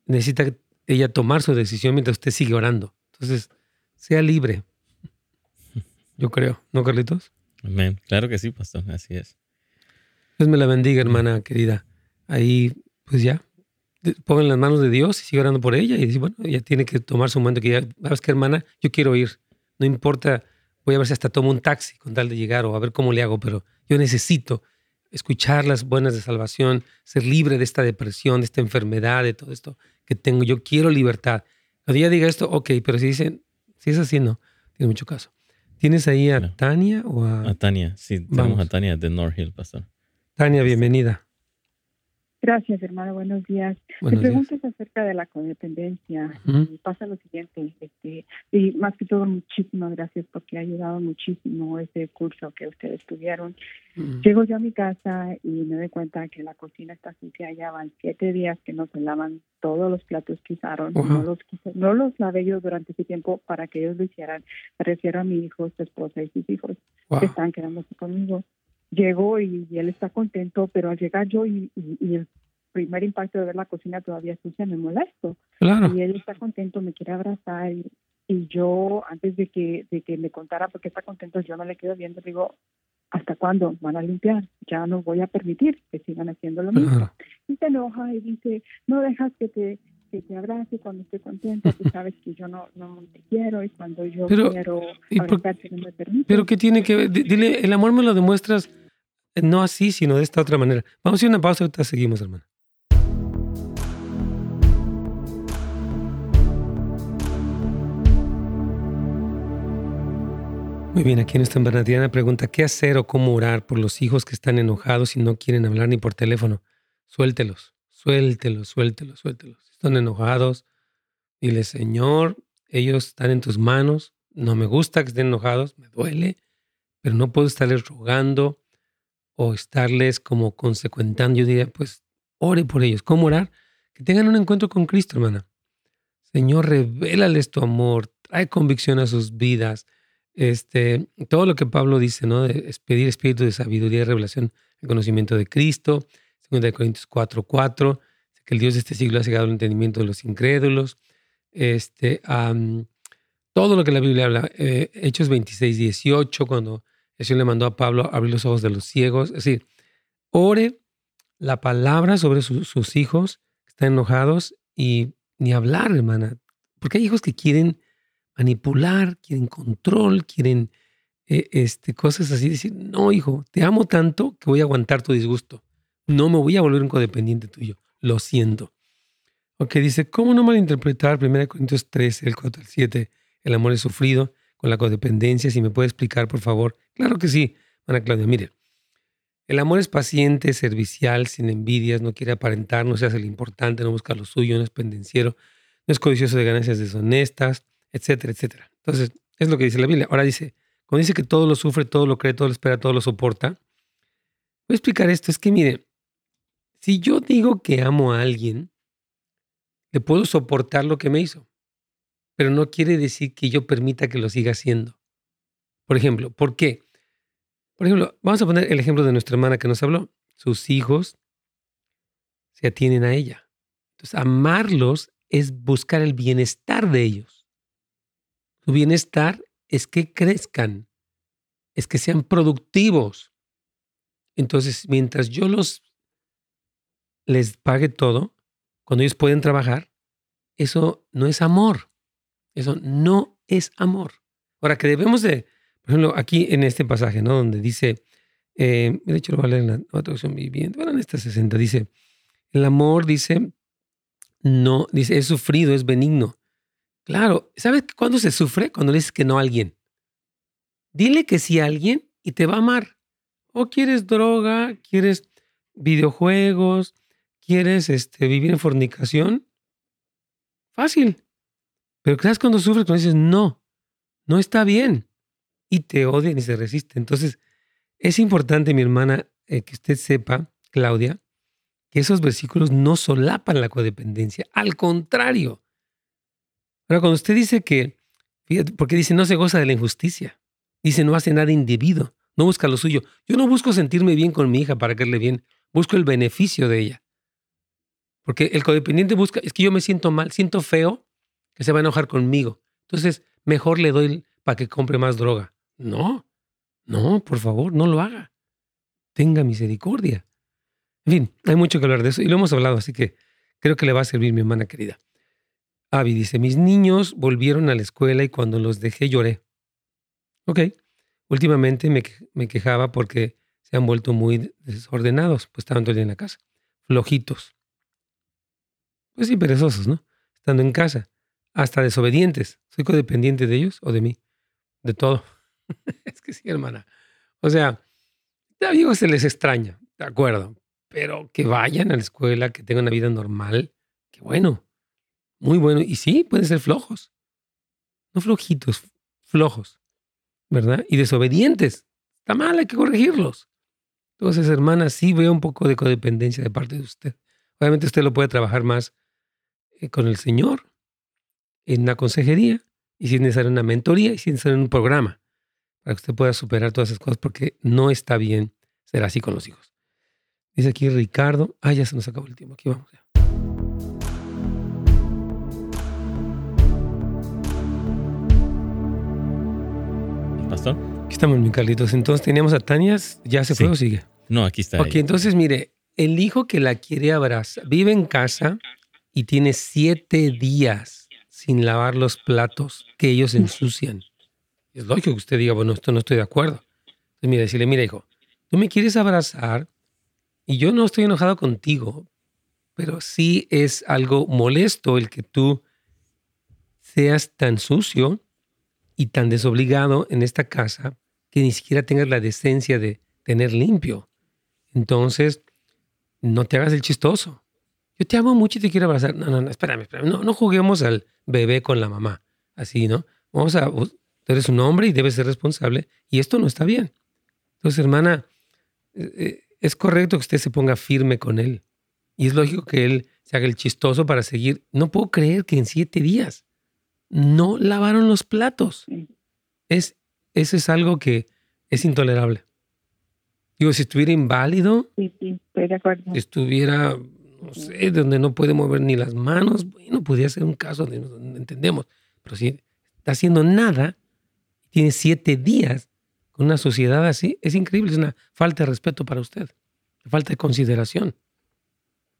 necesita ella tomar su decisión mientras usted sigue orando. Entonces, sea libre. Yo creo, ¿no, Carlitos? Amén. Claro que sí, pastor, así es. Dios me la bendiga, hermana querida. Ahí, pues ya, pongan las manos de Dios y sigue orando por ella y dice, bueno, ella tiene que tomar su momento que ya, ¿sabes qué, hermana? Yo quiero ir. No importa, voy a ver si hasta tomo un taxi con tal de llegar o a ver cómo le hago, pero yo necesito escuchar las buenas de salvación, ser libre de esta depresión, de esta enfermedad, de todo esto que tengo. Yo quiero libertad. Cuando ella diga esto, ok, pero si dicen, si es así, no, tiene mucho caso. ¿Tienes ahí a Tania o a...? A Tania, sí, tenemos a Tania de North Hill, pastor. Tania, bienvenida. Gracias, hermano. Buenos días. Buenos Te preguntas acerca de la codependencia. y pasa lo siguiente, este, y más que todo, muchísimas gracias porque ha ayudado muchísimo ese curso que ustedes tuvieron. Llego yo a mi casa y me doy cuenta que la cocina está sucia. Ya van siete días que no se lavan todos los platos que usaron. no, los, no los lavé yo durante ese tiempo para que ellos lo hicieran. Me refiero a mi hijo, su esposa y sus hijos que están quedándose conmigo llego y, él está contento, pero al llegar yo y, el primer impacto de ver la cocina todavía sucia me molesto. Y él está contento, me quiere abrazar y, yo antes de que, de que me contara por qué está contento, yo no le quedo viendo, digo, ¿hasta cuándo van a limpiar? Ya no voy a permitir que sigan haciendo lo mismo. Y se enoja y dice, no dejas que te que te abrace cuando esté contenta, tú sabes que yo no, no te quiero y cuando yo quiero abrazarte no me permite. Pero ¿qué tiene que ver? Dile, el amor me lo demuestras eh, no así, sino de esta otra manera. Vamos a ir a una pausa y ahorita seguimos, hermano. Muy bien, aquí en esta Bernardiana pregunta, ¿qué hacer o cómo orar por los hijos que están enojados y no quieren hablar ni por teléfono? Suéltelos, suéltelos, suéltelos, suéltelos están enojados, dile, Señor, ellos están en tus manos, no me gusta que estén enojados, me duele, pero no puedo estarles rogando o estarles como consecuentando. Yo diría, pues, ore por ellos. ¿Cómo orar? Que tengan un encuentro con Cristo, hermana. Señor, revélales tu amor, trae convicción a sus vidas. Este, todo lo que Pablo dice, ¿no? De pedir espíritu de sabiduría y revelación, el conocimiento de Cristo. 2 Corintios 4, 4 que el Dios de este siglo ha cegado el entendimiento de los incrédulos. Este, todo lo que la Biblia habla, eh, Hechos 26, 18, cuando el Señor le mandó a Pablo abrir los ojos de los ciegos. Es decir, ore la palabra sobre sus hijos, están enojados y ni hablar, hermana. Porque hay hijos que quieren manipular, quieren control, quieren eh, este, cosas así. Decir, no, hijo, te amo tanto que voy a aguantar tu disgusto. No me voy a volver un codependiente tuyo. Lo siento. Ok, dice, ¿cómo no malinterpretar 1 Corintios 13, el 4 al 7? El amor es sufrido con la codependencia. Si me puede explicar, por favor. Claro que sí, Ana Claudia. Mire, el amor es paciente, servicial, sin envidias, no quiere aparentar, no se hace lo importante, no busca lo suyo, no es pendenciero, no es codicioso de ganancias deshonestas, etcétera, etcétera. Entonces, es lo que dice la Biblia. Ahora dice, cuando dice que todo lo sufre, todo lo cree, todo lo espera, todo lo soporta, voy a explicar esto. Es que mire, si yo digo que amo a alguien, le puedo soportar lo que me hizo, pero no quiere decir que yo permita que lo siga haciendo. Por ejemplo, ¿por qué? Por ejemplo, vamos a poner el ejemplo de nuestra hermana que nos habló. Sus hijos se atienen a ella. Entonces, amarlos es buscar el bienestar de ellos. Su bienestar es que crezcan, es que sean productivos. Entonces, mientras yo los les pague todo, cuando ellos pueden trabajar, eso no es amor. Eso no es amor. Ahora, que debemos de, por ejemplo, aquí en este pasaje, ¿no? Donde dice, eh, de hecho lo voy a leer en la traducción viviente, bueno, en esta 60, dice, el amor, dice, no, dice, es sufrido, es benigno. Claro, ¿sabes cuándo se sufre? Cuando le dices que no a alguien. Dile que sí a alguien y te va a amar. O quieres droga, quieres videojuegos, quieres este, vivir en fornicación, fácil. Pero ¿sabes cuando sufres? Cuando dices, no, no está bien. Y te odian y se resisten. Entonces, es importante, mi hermana, eh, que usted sepa, Claudia, que esos versículos no solapan la codependencia. Al contrario. Ahora, cuando usted dice que, porque dice, no se goza de la injusticia. Dice, no hace nada individuo, no busca lo suyo. Yo no busco sentirme bien con mi hija para quererle bien. Busco el beneficio de ella. Porque el codependiente busca, es que yo me siento mal, siento feo, que se va a enojar conmigo. Entonces, mejor le doy para que compre más droga. No, no, por favor, no lo haga. Tenga misericordia. En fin, hay mucho que hablar de eso y lo hemos hablado, así que creo que le va a servir mi hermana querida. Avi dice, mis niños volvieron a la escuela y cuando los dejé lloré. Ok, últimamente me, me quejaba porque se han vuelto muy desordenados, pues estaban todo el día en la casa, flojitos pues sí, perezosos, ¿no? Estando en casa, hasta desobedientes. ¿Soy codependiente de ellos o de mí? De todo. [LAUGHS] es que sí, hermana. O sea, a amigos se les extraña, de acuerdo, pero que vayan a la escuela, que tengan una vida normal, qué bueno, muy bueno. Y sí, pueden ser flojos, no flojitos, flojos, ¿verdad? Y desobedientes. Está mal, hay que corregirlos. Entonces, hermana, sí veo un poco de codependencia de parte de usted. Obviamente usted lo puede trabajar más con el Señor, en una consejería, y si es necesario una mentoría, y si es necesario un programa, para que usted pueda superar todas esas cosas, porque no está bien ser así con los hijos. Dice aquí Ricardo, ah, ya se nos acabó el tiempo, aquí vamos. Ya. Pastor. Aquí estamos, mi Carlitos. Entonces teníamos a Tania, ¿ya se fue o sigue? No, aquí está. Ok, entonces mire, el hijo que la quiere abrazar, vive en casa, y tiene siete días sin lavar los platos que ellos ensucian. Es lógico que usted diga, bueno, esto no estoy de acuerdo. Entonces, mira, decirle, mira, hijo, tú me quieres abrazar y yo no estoy enojado contigo, pero sí es algo molesto el que tú seas tan sucio y tan desobligado en esta casa que ni siquiera tengas la decencia de tener limpio. Entonces, no te hagas el chistoso yo te amo mucho y te quiero abrazar. No, no, no, espérame, espérame. No, no juguemos al bebé con la mamá. Así, ¿no? Vamos a, tú eres un hombre y debes ser responsable y esto no está bien. Entonces, hermana, eh, eh, es correcto que usted se ponga firme con él. Y es lógico que él se haga el chistoso para seguir. No puedo creer que en siete días no lavaron los platos. Es, eso es algo que es intolerable. Digo, si estuviera inválido, sí, sí, estoy de acuerdo. si estuviera no sé, donde no puede mover ni las manos, bueno, podría ser un caso de donde entendemos, pero si está haciendo nada, tiene siete días con una sociedad así, es increíble, es una falta de respeto para usted, falta de consideración.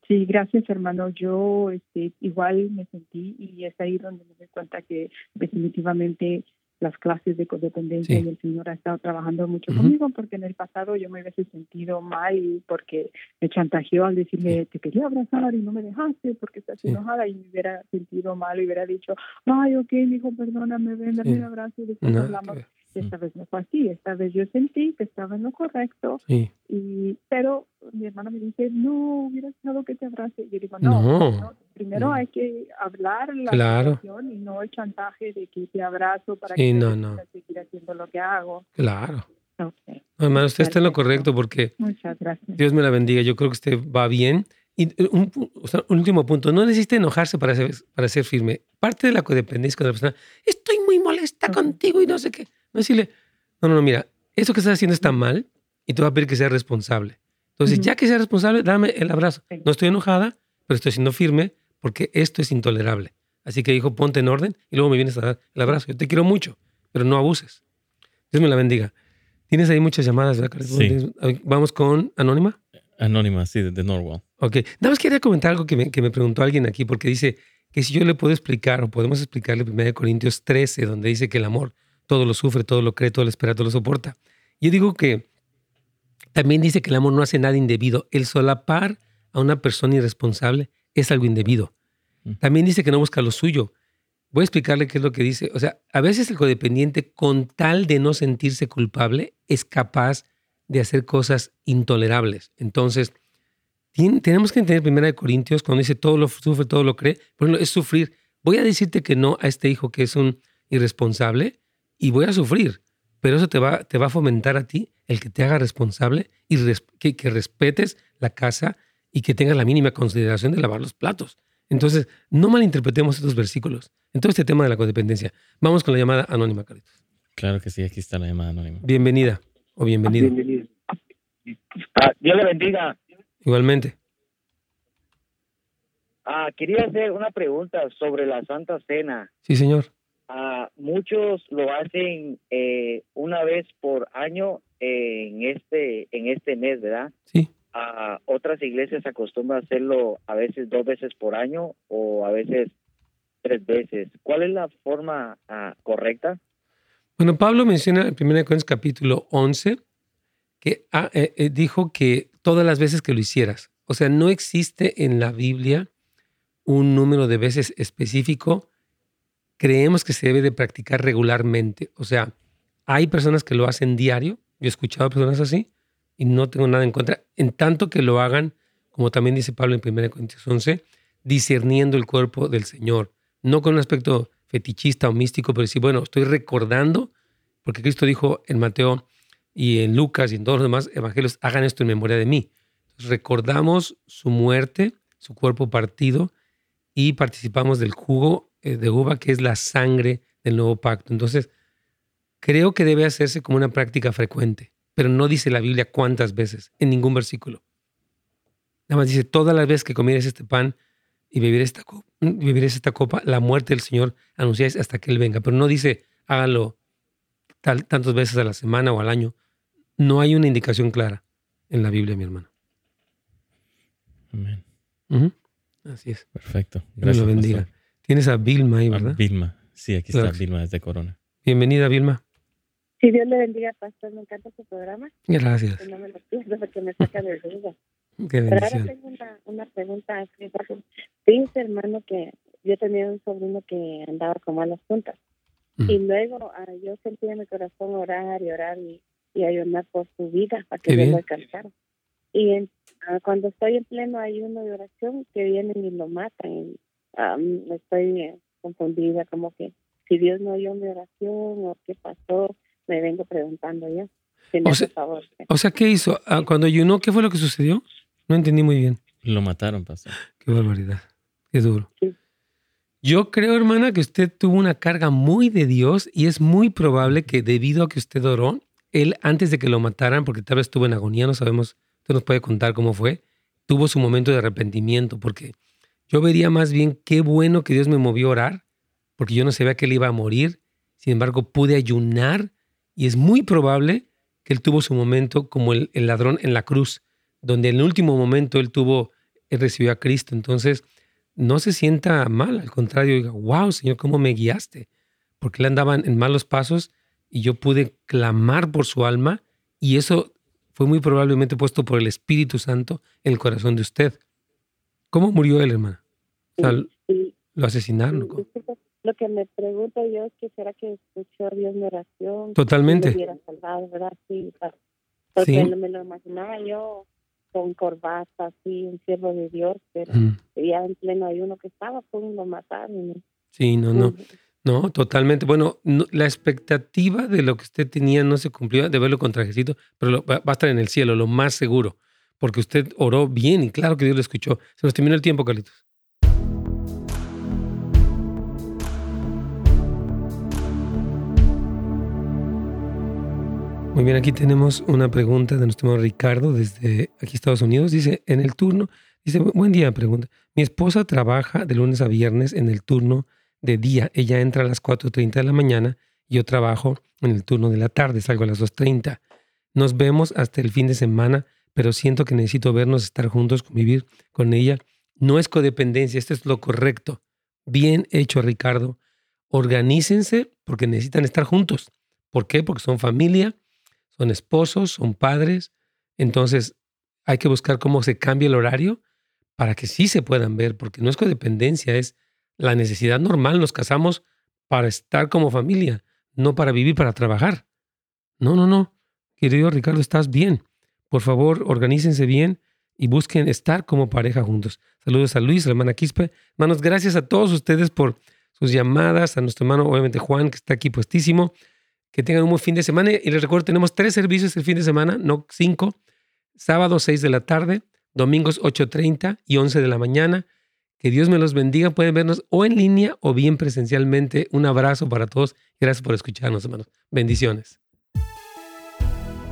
Sí, gracias hermano. Yo este, igual me sentí y es ahí donde me doy cuenta que definitivamente las clases de codependencia y el Señor ha estado trabajando mucho conmigo porque en el pasado yo me hubiese sentido mal porque me chantajeó al decirme te quería abrazar y no me dejaste porque estás enojada y me hubiera sentido mal y hubiera dicho ay ok hijo perdóname ven dame un abrazo y después hablamos esta vez no fue así, esta vez yo sentí que estaba en lo correcto, y, pero mi hermana me dice, no, hubiera estado que te abrace. Y yo digo, no, primero hay que hablar la situación y no el chantaje de que te abrazo para que no, no. seguir haciendo lo que hago. Claro. Okay. hermano, usted está en lo correcto porque Muchas gracias. Dios me la bendiga. Yo creo que usted va bien. Y eh, un, un, último punto, no necesita enojarse para ser, para ser firme. Parte de la codependencia con la persona, estoy muy molesta contigo y no sé qué. No decirle, no, no, no, mira, eso que estás haciendo está mal y te voy a pedir que seas responsable. Entonces, ya que seas responsable, dame el abrazo. No estoy enojada, pero estoy siendo firme porque esto es intolerable. Así que dijo, ponte en orden y luego me vienes a dar el abrazo. Yo te quiero mucho, pero no abuses. Dios me la bendiga. Tienes ahí muchas llamadas, ¿verdad, sí. Vamos con Anónima. Anónima, sí, de Norwell. Ok. Nada más quería comentar algo que me, que me preguntó alguien aquí, porque dice que si yo le puedo explicar o podemos explicarle 1 Corintios 13, donde dice que el amor todo lo sufre, todo lo cree, todo lo espera, todo lo soporta. Yo digo que también dice que el amor no hace nada indebido. El solapar a una persona irresponsable es algo indebido. Mm. También dice que no busca lo suyo. Voy a explicarle qué es lo que dice. O sea, a veces el codependiente, con tal de no sentirse culpable, es capaz de hacer cosas intolerables. Entonces, tenemos que entender primera de Corintios cuando dice todo lo sufre, todo lo cree. Por ejemplo, es sufrir. Voy a decirte que no a este hijo que es un irresponsable, y voy a sufrir, pero eso te va, te va a fomentar a ti el que te haga responsable y que, que, respetes la casa y que tengas la mínima consideración de lavar los platos. Entonces, no malinterpretemos estos versículos en todo este tema de la codependencia. Vamos con la llamada anónima, Carlitos. Claro que sí, aquí está la llamada anónima. Bienvenida o bienvenido. Ah, Dios le bendiga. Igualmente. Ah, quería hacer una pregunta sobre la Santa Cena. Sí, señor. Uh, muchos lo hacen eh, una vez por año en este en este mes, ¿verdad? Sí. Uh, otras iglesias acostumbran hacerlo a veces dos veces por año o a veces tres veces. ¿Cuál es la forma uh, correcta? Bueno, Pablo menciona en 1 Corintios capítulo 11 que eh, eh, dijo que todas las veces que lo hicieras. O sea, no existe en la Biblia un número de veces específico creemos que se debe de practicar regularmente. O sea, hay personas que lo hacen diario, yo he escuchado a personas así y no tengo nada en contra, en tanto que lo hagan, como también dice Pablo en 1 Corintios 11, discerniendo el cuerpo del Señor, no con un aspecto fetichista o místico, pero sí, bueno, estoy recordando, porque Cristo dijo en Mateo y en Lucas y en todos los demás evangelios, hagan esto en memoria de mí. recordamos su muerte, su cuerpo partido, y participamos del jugo de uva, que es la sangre del nuevo pacto. Entonces, creo que debe hacerse como una práctica frecuente, pero no dice la Biblia cuántas veces, en ningún versículo. Nada más dice, todas las veces que comieres este pan y beberes esta, copa, esta copa, la muerte del Señor anunciáis hasta que Él venga. Pero no dice, hágalo tal, tantas veces a la semana o al año. No hay una indicación clara en la Biblia, mi hermano. Amén. Así es. Perfecto. Gracias. Dios lo bendiga. Tienes a Vilma ahí, ¿verdad? Vilma. Sí, aquí está Vilma desde Corona. Bienvenida, Vilma. Sí, Dios le bendiga, pastor. Me encanta su programa. Gracias. No me lo pierdo porque me saca de duda. Qué Pero ahora tengo una, una pregunta. Dice, hermano, que yo tenía un sobrino que andaba como a las puntas. Y luego ah, yo sentía en mi corazón orar y orar y, y ayunar por su vida para que Dios lo alcanzara. Y en, Ah, cuando estoy en pleno ayuno de oración, que vienen y lo matan. Estoy eh, confundida, como que si Dios no oyó mi oración o qué pasó, me vengo preguntando yo. o, sea, favor, o sea, ¿qué hizo? Ah, cuando ayunó, ¿qué fue lo que sucedió? No entendí muy bien. Lo mataron, pastor. Qué barbaridad. Qué duro. Yo creo, hermana, que usted tuvo una carga muy de Dios y es muy probable que debido a que usted oró, él antes de que lo mataran, porque tal vez estuvo en agonía, no sabemos usted nos puede contar cómo fue, tuvo su momento de arrepentimiento, porque yo vería más bien qué bueno que Dios me movió a orar, porque yo no sabía que él iba a morir, sin embargo pude ayunar y es muy probable que él tuvo su momento como el, ladrón en la cruz, donde en el último momento él tuvo él recibió a Cristo. Entonces, no se sienta mal, al contrario, diga, wow, Señor, ¿cómo me guiaste? Porque él andaba en malos pasos y yo pude clamar por su alma y eso fue muy probablemente puesto por el Espíritu Santo en el corazón de usted. ¿Cómo murió él, hermana? ¿Lo asesinaron? Lo que me pregunto yo es que será que escuchó a Dios mi oración. Totalmente. hubiera salvado, ¿verdad? Sí, porque no me lo imaginaba yo con corbata, así, un siervo de Dios, pero ya en pleno ayuno que estaba, pues lo mataron. Sí, no, no. No, totalmente. Bueno, la expectativa de lo que usted tenía no se cumplió, de verlo con trajecito, pero va, a estar en el cielo, lo más seguro, porque usted oró bien y claro que Dios lo escuchó. Se nos terminó el tiempo, Carlitos. Muy bien, aquí tenemos una pregunta de nuestro amigo Ricardo desde aquí Estados Unidos. Dice, en el turno, dice, buen día, pregunta. Mi esposa trabaja de lunes a viernes en el turno de día. Ella entra a las 4.30 de la mañana y yo trabajo en el turno de la tarde, salgo a las 2.30. Nos vemos hasta el fin de semana, pero siento que necesito vernos, estar juntos, convivir con ella. No es codependencia, esto es lo correcto. Bien hecho, Ricardo. Organícense porque necesitan estar juntos. ¿Por qué? Porque son familia son esposos, son padres. Entonces hay que buscar cómo se cambia el horario para que sí se puedan ver, porque no es codependencia, es la necesidad normal. Nos casamos para estar como familia, no para vivir, para trabajar. No, no, no. Querido Ricardo, estás bien. Por favor, organícense bien y busquen estar como pareja juntos. Saludos a Luis, a la hermana Quispe. Hermanos, gracias a todos ustedes por sus llamadas, a nuestro hermano, obviamente Juan, que está aquí puestísimo. Que tengan un buen fin de semana. Y les recuerdo, tenemos tres servicios el fin de semana, no cinco. Sábado 6 de la tarde, domingos 8.30 y 11 de la mañana. Que Dios me los bendiga. Pueden vernos o en línea o bien presencialmente. Un abrazo para todos. Gracias por escucharnos, hermanos. Bendiciones.